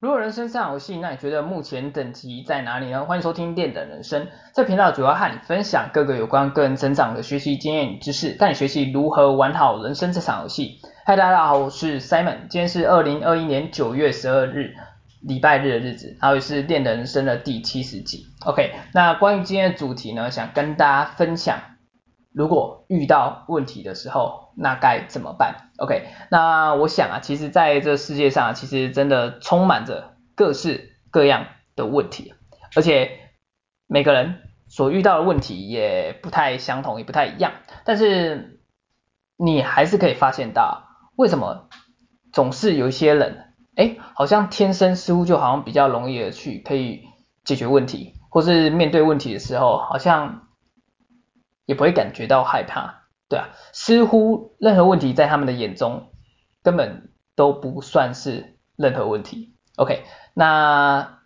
如果人生是场游戏，那你觉得目前等级在哪里呢？欢迎收听电的人生，这频道主要和你分享各个有关个人成长的学习经验与知识，带你学习如何玩好人生这场游戏。嗨，大家好，我是 Simon，今天是二零二一年九月十二日，礼拜日的日子，然后也是练的人生的第七十集。OK，那关于今天的主题呢，想跟大家分享，如果遇到问题的时候，那该怎么办？OK，那我想啊，其实在这世界上，其实真的充满着各式各样的问题，而且每个人所遇到的问题也不太相同，也不太一样。但是你还是可以发现到，为什么总是有一些人，哎，好像天生似乎就好像比较容易的去可以解决问题，或是面对问题的时候，好像也不会感觉到害怕。对啊，似乎任何问题在他们的眼中根本都不算是任何问题。OK，那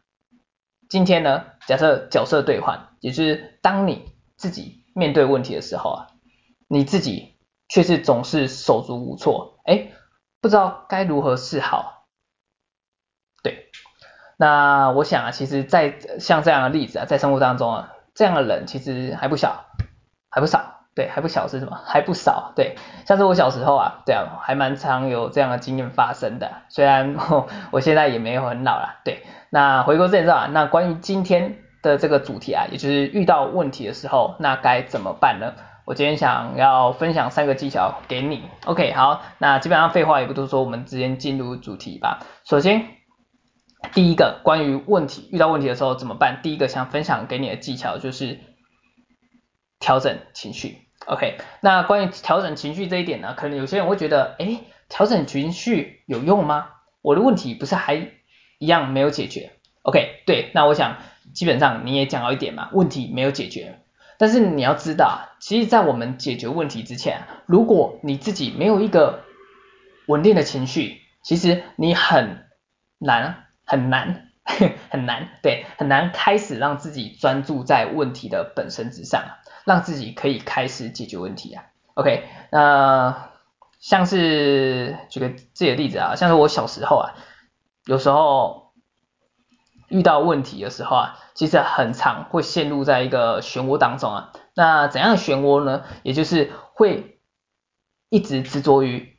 今天呢，假设角色兑换，也就是当你自己面对问题的时候啊，你自己却是总是手足无措，哎，不知道该如何是好。对，那我想啊，其实，在像这样的例子啊，在生活当中啊，这样的人其实还不小，还不少。对，还不小是什么？还不少。对，像是我小时候啊，对啊，还蛮常有这样的经验发生的。虽然我，现在也没有很老了。对，那回归正传啊，那关于今天的这个主题啊，也就是遇到问题的时候，那该怎么办呢？我今天想要分享三个技巧给你。OK，好，那基本上废话也不多说，我们直接进入主题吧。首先，第一个关于问题，遇到问题的时候怎么办？第一个想分享给你的技巧就是调整情绪。OK，那关于调整情绪这一点呢，可能有些人会觉得，诶，调整情绪有用吗？我的问题不是还一样没有解决？OK，对，那我想基本上你也讲到一点嘛，问题没有解决，但是你要知道，其实，在我们解决问题之前，如果你自己没有一个稳定的情绪，其实你很难很难 很难，对，很难开始让自己专注在问题的本身之上。让自己可以开始解决问题啊，OK，那像是举个自己的例子啊，像是我小时候啊，有时候遇到问题的时候啊，其实很常会陷入在一个漩涡当中啊。那怎样的漩涡呢？也就是会一直执着于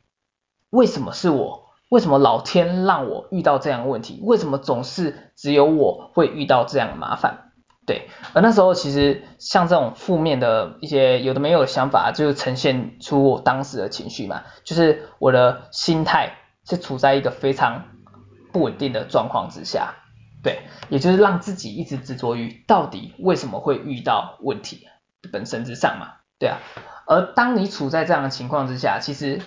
为什么是我，为什么老天让我遇到这样的问题，为什么总是只有我会遇到这样的麻烦？对，而那时候其实像这种负面的一些有的没有的想法，就呈现出我当时的情绪嘛，就是我的心态是处在一个非常不稳定的状况之下，对，也就是让自己一直执着于到底为什么会遇到问题本身之上嘛，对啊，而当你处在这样的情况之下，其实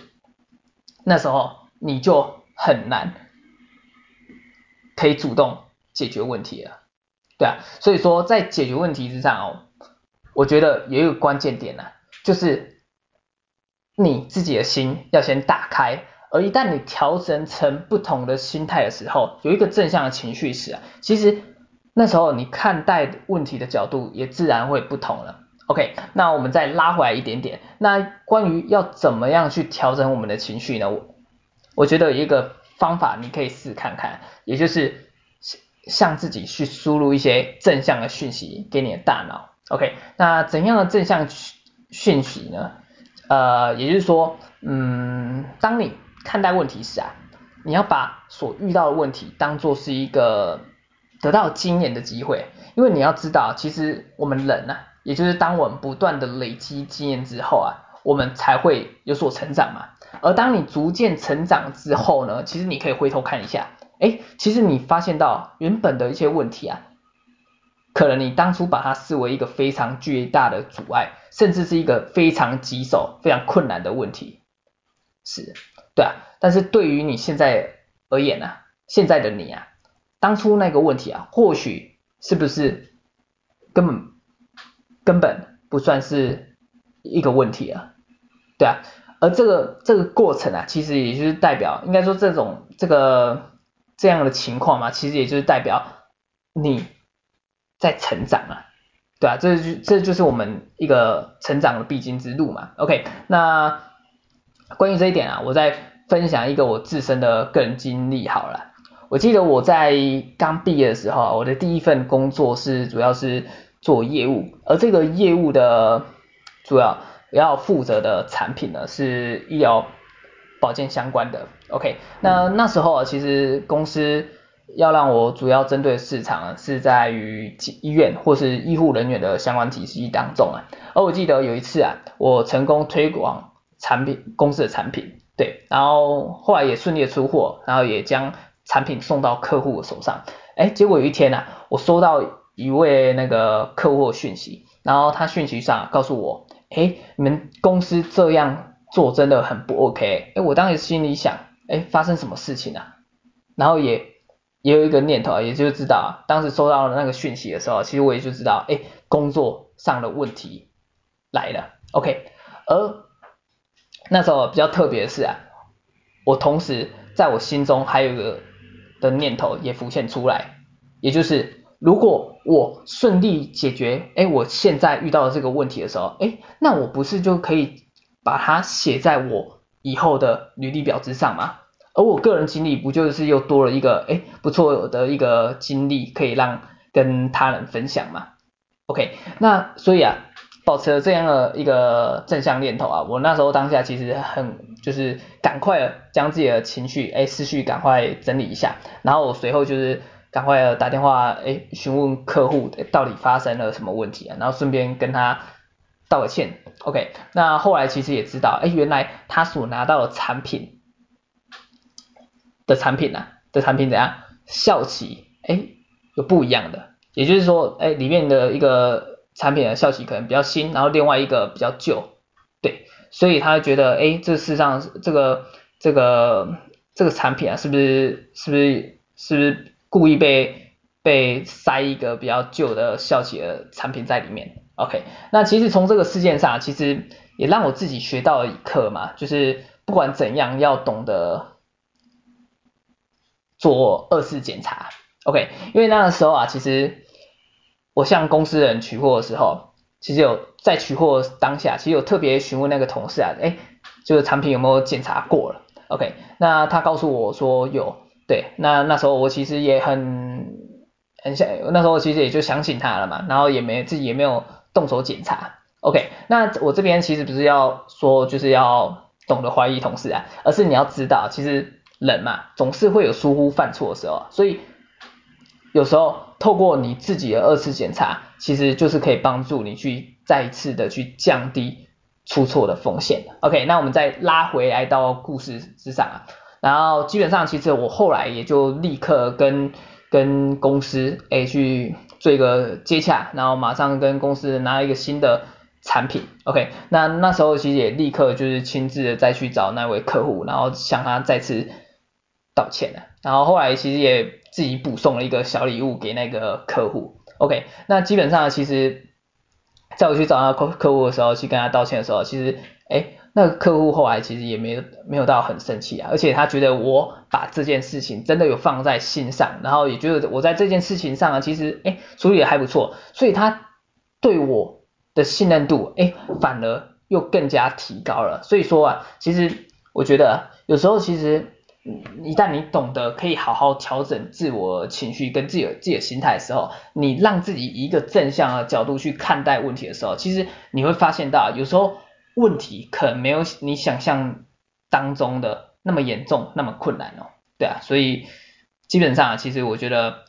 那时候你就很难可以主动解决问题了。对啊，所以说在解决问题之上哦，我觉得也有个关键点呢，就是你自己的心要先打开，而一旦你调整成不同的心态的时候，有一个正向的情绪时啊，其实那时候你看待问题的角度也自然会不同了。OK，那我们再拉回来一点点，那关于要怎么样去调整我们的情绪呢？我我觉得有一个方法你可以试看看，也就是。向自己去输入一些正向的讯息给你的大脑，OK？那怎样的正向讯息呢？呃，也就是说，嗯，当你看待问题时啊，你要把所遇到的问题当作是一个得到经验的机会，因为你要知道，其实我们人呢、啊，也就是当我们不断的累积经验之后啊，我们才会有所成长嘛。而当你逐渐成长之后呢，其实你可以回头看一下。哎，其实你发现到原本的一些问题啊，可能你当初把它视为一个非常巨大的阻碍，甚至是一个非常棘手、非常困难的问题，是，对啊。但是对于你现在而言啊，现在的你啊，当初那个问题啊，或许是不是根本根本不算是一个问题啊，对啊。而这个这个过程啊，其实也就是代表，应该说这种这个。这样的情况嘛，其实也就是代表你在成长啊，对啊，这就这就是我们一个成长的必经之路嘛。OK，那关于这一点啊，我再分享一个我自身的个人经历好了。我记得我在刚毕业的时候，我的第一份工作是主要是做业务，而这个业务的主要要负责的产品呢是医疗保健相关的。OK，那那时候，其实公司要让我主要针对市场是在于医院或是医护人员的相关体系当中啊。而我记得有一次啊，我成功推广产品公司的产品，对，然后后来也顺利出货，然后也将产品送到客户的手上，哎，结果有一天啊，我收到一位那个客户的讯息，然后他讯息上告诉我，哎，你们公司这样做真的很不 OK，哎，我当时心里想，哎，发生什么事情啊？然后也也有一个念头，也就知道，当时收到了那个讯息的时候，其实我也就知道，哎，工作上的问题来了，OK，而那时候比较特别的是啊，我同时在我心中还有一个。的念头也浮现出来，也就是如果我顺利解决，哎，我现在遇到的这个问题的时候，哎，那我不是就可以把它写在我以后的履历表之上吗？而我个人经历不就是又多了一个，哎，不错的一个经历可以让跟他人分享吗？OK，那所以啊。保持了这样的一个正向念头啊，我那时候当下其实很就是赶快将自己的情绪哎思绪赶快整理一下，然后我随后就是赶快打电话哎询问客户到底发生了什么问题啊，然后顺便跟他道个歉。OK，那后来其实也知道哎原来他所拿到的产品的产品啊的产品怎样效期哎有不一样的，也就是说哎里面的一个。产品的效期可能比较新，然后另外一个比较旧，对，所以他觉得，哎，这事实上这个这个这个产品啊，是不是是不是是不是故意被被塞一个比较旧的效期的产品在里面？OK，那其实从这个事件上，其实也让我自己学到了一课嘛，就是不管怎样要懂得做二次检查，OK，因为那个时候啊，其实。我向公司人取货的时候，其实有在取货当下，其实有特别询问那个同事啊，哎，就是产品有没有检查过了？OK，那他告诉我说有，对，那那时候我其实也很很想，那时候其实也就相信他了嘛，然后也没自己也没有动手检查，OK，那我这边其实不是要说就是要懂得怀疑同事啊，而是你要知道，其实人嘛，总是会有疏忽犯错的时候，所以。有时候透过你自己的二次检查，其实就是可以帮助你去再一次的去降低出错的风险。OK，那我们再拉回来到故事之上啊，然后基本上其实我后来也就立刻跟跟公司诶、去做一个接洽，然后马上跟公司拿一个新的产品。OK，那那时候其实也立刻就是亲自的再去找那位客户，然后向他再次道歉了。然后后来其实也。自己补送了一个小礼物给那个客户，OK，那基本上其实在我去找那客客户的时候，去跟他道歉的时候，其实哎，那客户后来其实也没没有到很生气啊，而且他觉得我把这件事情真的有放在心上，然后也觉得我在这件事情上啊，其实哎处理的还不错，所以他对我的信任度哎反而又更加提高了，所以说啊，其实我觉得有时候其实。一旦你懂得可以好好调整自我情绪跟自己自己的心态的时候，你让自己一个正向的角度去看待问题的时候，其实你会发现到有时候问题可能没有你想象当中的那么严重，那么困难哦。对啊，所以基本上啊其实我觉得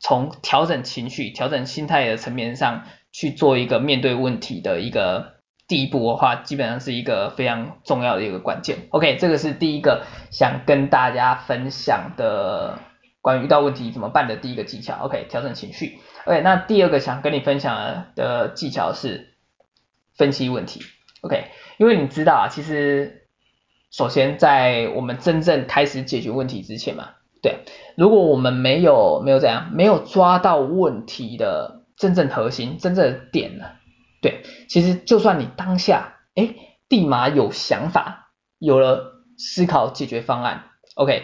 从调整情绪、调整心态的层面上去做一个面对问题的一个。第一步的话，基本上是一个非常重要的一个关键。OK，这个是第一个想跟大家分享的关于遇到问题怎么办的第一个技巧。OK，调整情绪。OK，那第二个想跟你分享的技巧是分析问题。OK，因为你知道啊，其实首先在我们真正开始解决问题之前嘛，对，如果我们没有没有这样，没有抓到问题的真正核心、真正的点呢？对，其实就算你当下，哎，立马有想法，有了思考解决方案，OK，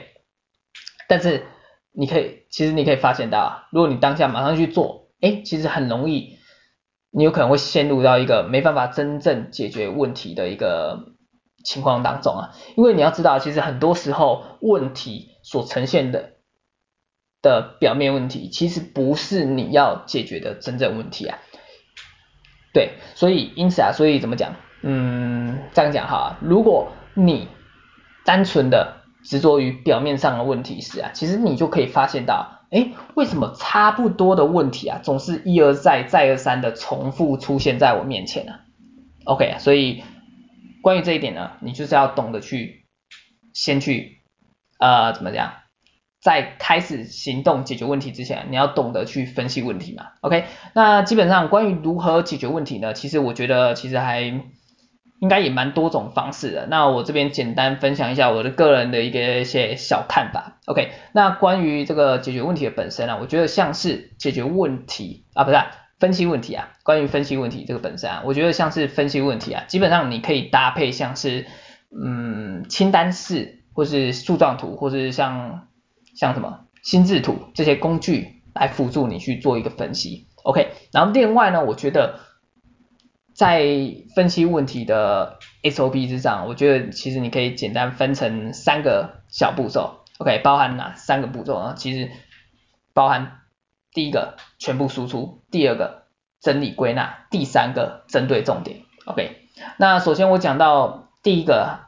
但是你可以，其实你可以发现到啊，如果你当下马上去做，哎，其实很容易，你有可能会陷入到一个没办法真正解决问题的一个情况当中啊，因为你要知道，其实很多时候问题所呈现的的表面问题，其实不是你要解决的真正问题啊。对，所以因此啊，所以怎么讲？嗯，这样讲哈，如果你单纯的执着于表面上的问题时啊，其实你就可以发现到，诶，为什么差不多的问题啊，总是一而再再而三的重复出现在我面前呢？OK，所以关于这一点呢，你就是要懂得去先去呃怎么讲？在开始行动解决问题之前，你要懂得去分析问题嘛。OK，那基本上关于如何解决问题呢？其实我觉得其实还应该也蛮多种方式的。那我这边简单分享一下我的个人的一个一些小看法。OK，那关于这个解决问题的本身啊，我觉得像是解决问题啊，不是，分析问题啊。关于分析问题这个本身啊，我觉得像是分析问题啊，基本上你可以搭配像是嗯清单式，或是树状图，或是像。像什么心智图这些工具来辅助你去做一个分析，OK。然后另外呢，我觉得在分析问题的 SOP 之上，我觉得其实你可以简单分成三个小步骤，OK。包含哪三个步骤呢？其实包含第一个全部输出，第二个整理归纳，第三个针对重点，OK。那首先我讲到第一个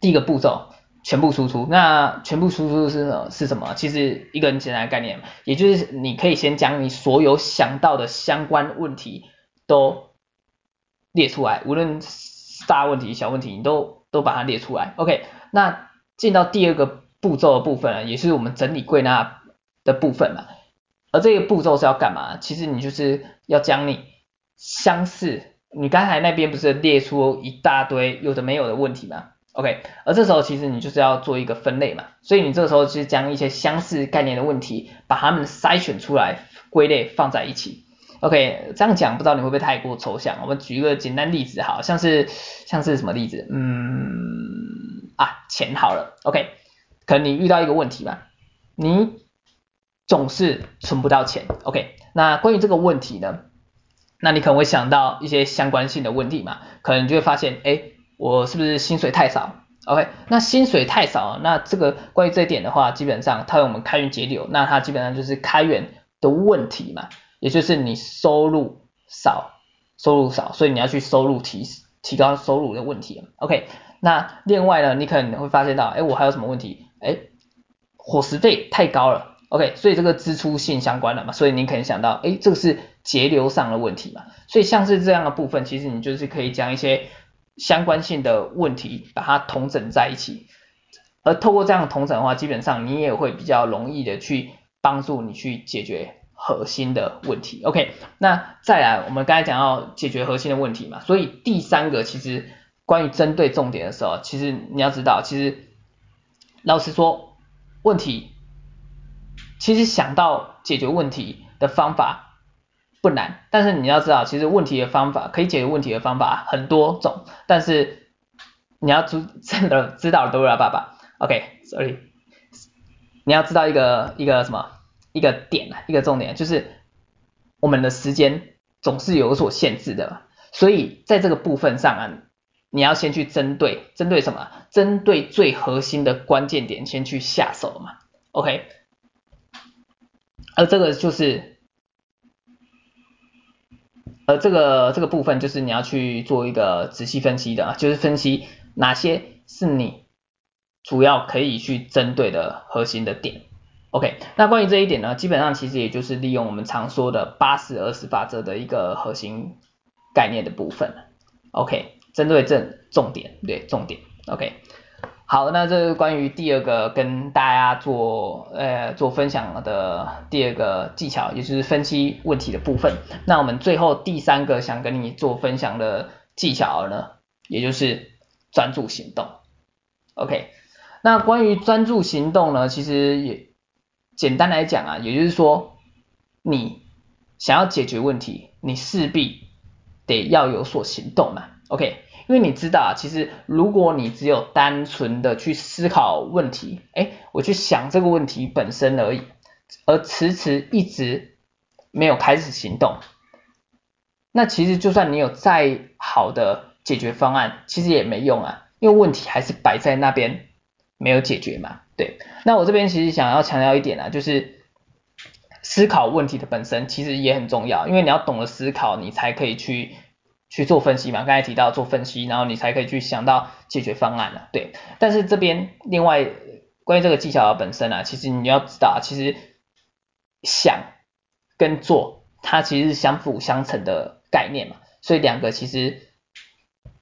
第一个步骤。全部输出，那全部输出是？是什么？其实一个很简单的概念，也就是你可以先将你所有想到的相关问题都列出来，无论大问题、小问题，你都都把它列出来。OK，那进到第二个步骤的部分呢，也是我们整理归纳的部分嘛。而这个步骤是要干嘛？其实你就是要将你相似，你刚才那边不是列出一大堆有的没有的问题吗？OK，而这时候其实你就是要做一个分类嘛，所以你这个时候就是将一些相似概念的问题，把它们筛选出来，归类放在一起。OK，这样讲不知道你会不会太过抽象？我们举一个简单例子，好像是像是什么例子？嗯啊，钱好了。OK，可能你遇到一个问题嘛，你总是存不到钱。OK，那关于这个问题呢，那你可能会想到一些相关性的问题嘛，可能就会发现，哎。我是不是薪水太少？OK，那薪水太少，那这个关于这一点的话，基本上它有我们开源节流，那它基本上就是开源的问题嘛，也就是你收入少，收入少，所以你要去收入提提高收入的问题。OK，那另外呢，你可能会发现到，哎，我还有什么问题？哎，伙食费太高了。OK，所以这个支出性相关的嘛，所以你可能想到，哎，这个是节流上的问题嘛，所以像是这样的部分，其实你就是可以将一些。相关性的问题，把它统整在一起，而透过这样的统整的话，基本上你也会比较容易的去帮助你去解决核心的问题。OK，那再来，我们刚才讲到解决核心的问题嘛，所以第三个其实关于针对重点的时候，其实你要知道，其实老实说，问题其实想到解决问题的方法。不难，但是你要知道，其实问题的方法可以解决问题的方法很多种，但是你要知真的知道都要爸爸，OK，sorry，你要知道一个一个什么一个点一个重点，就是我们的时间总是有所限制的，所以在这个部分上啊，你要先去针对针对什么？针对最核心的关键点先去下手嘛，OK，而这个就是。而这个这个部分就是你要去做一个仔细分析的，就是分析哪些是你主要可以去针对的核心的点。OK，那关于这一点呢，基本上其实也就是利用我们常说的八十二十法则的一个核心概念的部分。OK，针对正重点，对，重点。OK。好，那这是关于第二个跟大家做呃做分享的第二个技巧，也就是分析问题的部分。那我们最后第三个想跟你做分享的技巧呢，也就是专注行动。OK，那关于专注行动呢，其实也简单来讲啊，也就是说你想要解决问题，你势必得要有所行动嘛。OK。因为你知道啊，其实如果你只有单纯的去思考问题，哎，我去想这个问题本身而已，而迟迟一直没有开始行动，那其实就算你有再好的解决方案，其实也没用啊，因为问题还是摆在那边，没有解决嘛。对，那我这边其实想要强调一点啊，就是思考问题的本身其实也很重要，因为你要懂得思考，你才可以去去做分析嘛。刚才提到做分析，然后你才可以去想到解决方案了。对，但是这边另外关于这个技巧的本身啊，其实你要知道，其实想跟做它其实是相辅相成的概念嘛，所以两个其实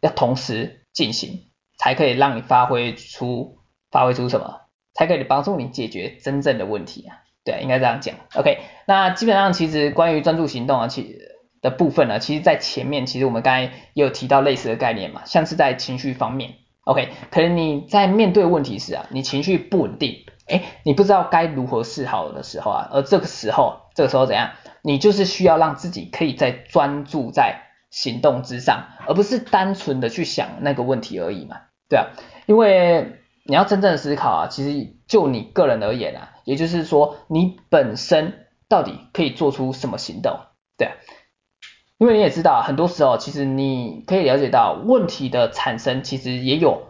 要同时进行，才可以让你发挥出发挥出什么？才可以帮助你解决真正的问题啊，对，应该这样讲。OK，那基本上其实关于专注行动啊，其的部分呢，其实在前面其实我们刚才也有提到类似的概念嘛，像是在情绪方面，OK，可能你在面对问题时啊，你情绪不稳定，诶，你不知道该如何是好的时候啊，而这个时候，这个时候怎样？你就是需要让自己可以在专注在行动之上，而不是单纯的去想那个问题而已嘛，对啊，因为。你要真正思考啊，其实就你个人而言啊，也就是说你本身到底可以做出什么行动，对，因为你也知道，很多时候其实你可以了解到问题的产生其实也有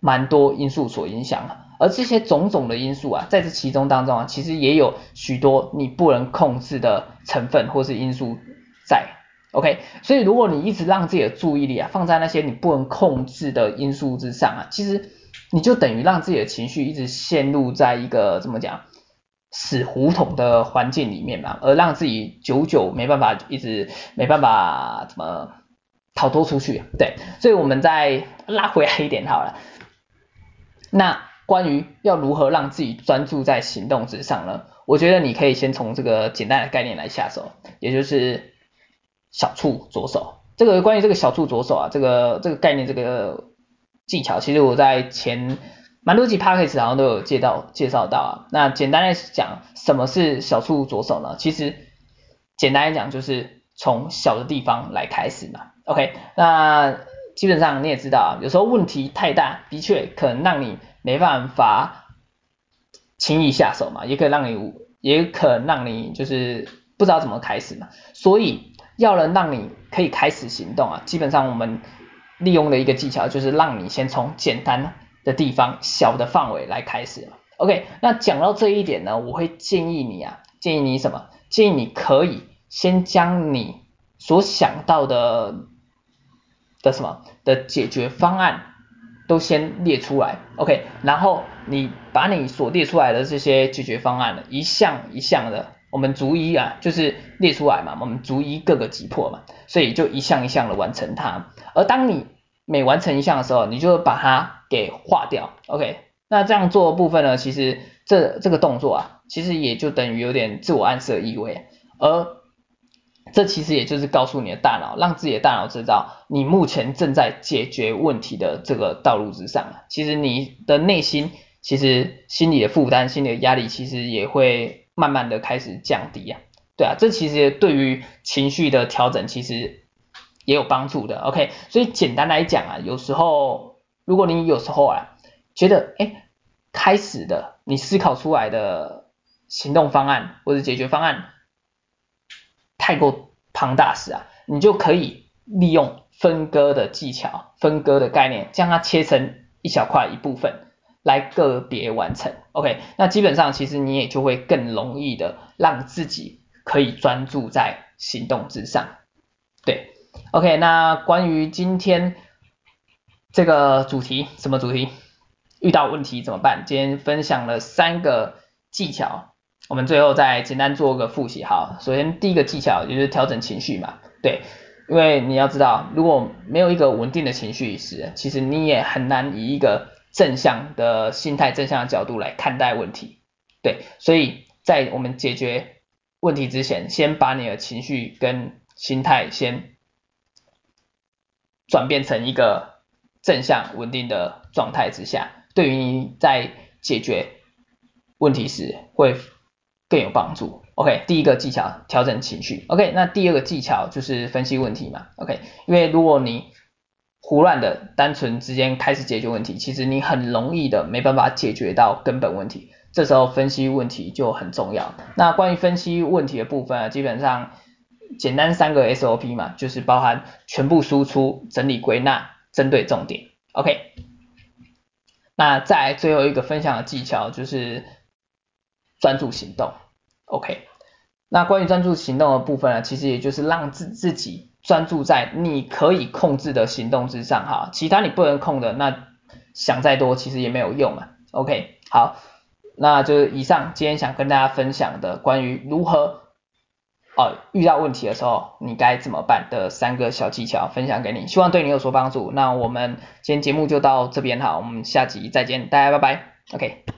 蛮多因素所影响的，而这些种种的因素啊，在这其中当中啊，其实也有许多你不能控制的成分或是因素在，OK，所以如果你一直让自己的注意力啊放在那些你不能控制的因素之上啊，其实。你就等于让自己的情绪一直陷入在一个怎么讲死胡同的环境里面嘛，而让自己久久没办法一直没办法怎么逃脱出去，对，所以我们再拉回来一点好了。那关于要如何让自己专注在行动之上呢？我觉得你可以先从这个简单的概念来下手，也就是小处着手。这个关于这个小处着手啊，这个这个概念这个。技巧其实我在前蛮多集 podcast 好像都有介绍介绍到啊。那简单来讲，什么是小处着手呢？其实简单来讲就是从小的地方来开始嘛。OK，那基本上你也知道啊，有时候问题太大，的确可能让你没办法轻易下手嘛，也可以让你也可能让你就是不知道怎么开始嘛。所以要能让你可以开始行动啊，基本上我们。利用的一个技巧就是让你先从简单的地方、小的范围来开始。OK，那讲到这一点呢，我会建议你啊，建议你什么？建议你可以先将你所想到的的什么的解决方案都先列出来。OK，然后你把你所列出来的这些解决方案呢，一项一项的，我们逐一啊，就是列出来嘛，我们逐一各个击破嘛，所以就一项一项的完成它。而当你每完成一项的时候，你就把它给划掉，OK？那这样做的部分呢，其实这这个动作啊，其实也就等于有点自我暗示的意味，而这其实也就是告诉你的大脑，让自己的大脑知道你目前正在解决问题的这个道路之上。其实你的内心，其实心理的负担、心理的压力，其实也会慢慢的开始降低啊。对啊，这其实对于情绪的调整，其实。也有帮助的，OK，所以简单来讲啊，有时候如果你有时候啊觉得哎开始的你思考出来的行动方案或者解决方案太过庞大时啊，你就可以利用分割的技巧、分割的概念，将它切成一小块一部分来个别完成，OK，那基本上其实你也就会更容易的让自己可以专注在行动之上，对。OK，那关于今天这个主题，什么主题？遇到问题怎么办？今天分享了三个技巧，我们最后再简单做个复习。好，首先第一个技巧就是调整情绪嘛，对，因为你要知道，如果没有一个稳定的情绪时，其实你也很难以一个正向的心态、正向的角度来看待问题，对，所以在我们解决问题之前，先把你的情绪跟心态先。转变成一个正向稳定的状态之下，对于你在解决问题时会更有帮助。OK，第一个技巧调整情绪。OK，那第二个技巧就是分析问题嘛。OK，因为如果你胡乱的单纯之间开始解决问题，其实你很容易的没办法解决到根本问题。这时候分析问题就很重要。那关于分析问题的部分啊，基本上。简单三个 SOP 嘛，就是包含全部输出、整理归纳、针对重点。OK，那再来最后一个分享的技巧就是专注行动，OK。那关于专注行动的部分呢，其实也就是让自自己专注在你可以控制的行动之上哈，其他你不能控的，那想再多其实也没有用啊，OK。好，那就是以上今天想跟大家分享的关于如何哦遇到问题的时候你该怎么办的三个小技巧分享给你，希望对你有所帮助。那我们今天节目就到这边哈，我们下集再见，大家拜拜，OK。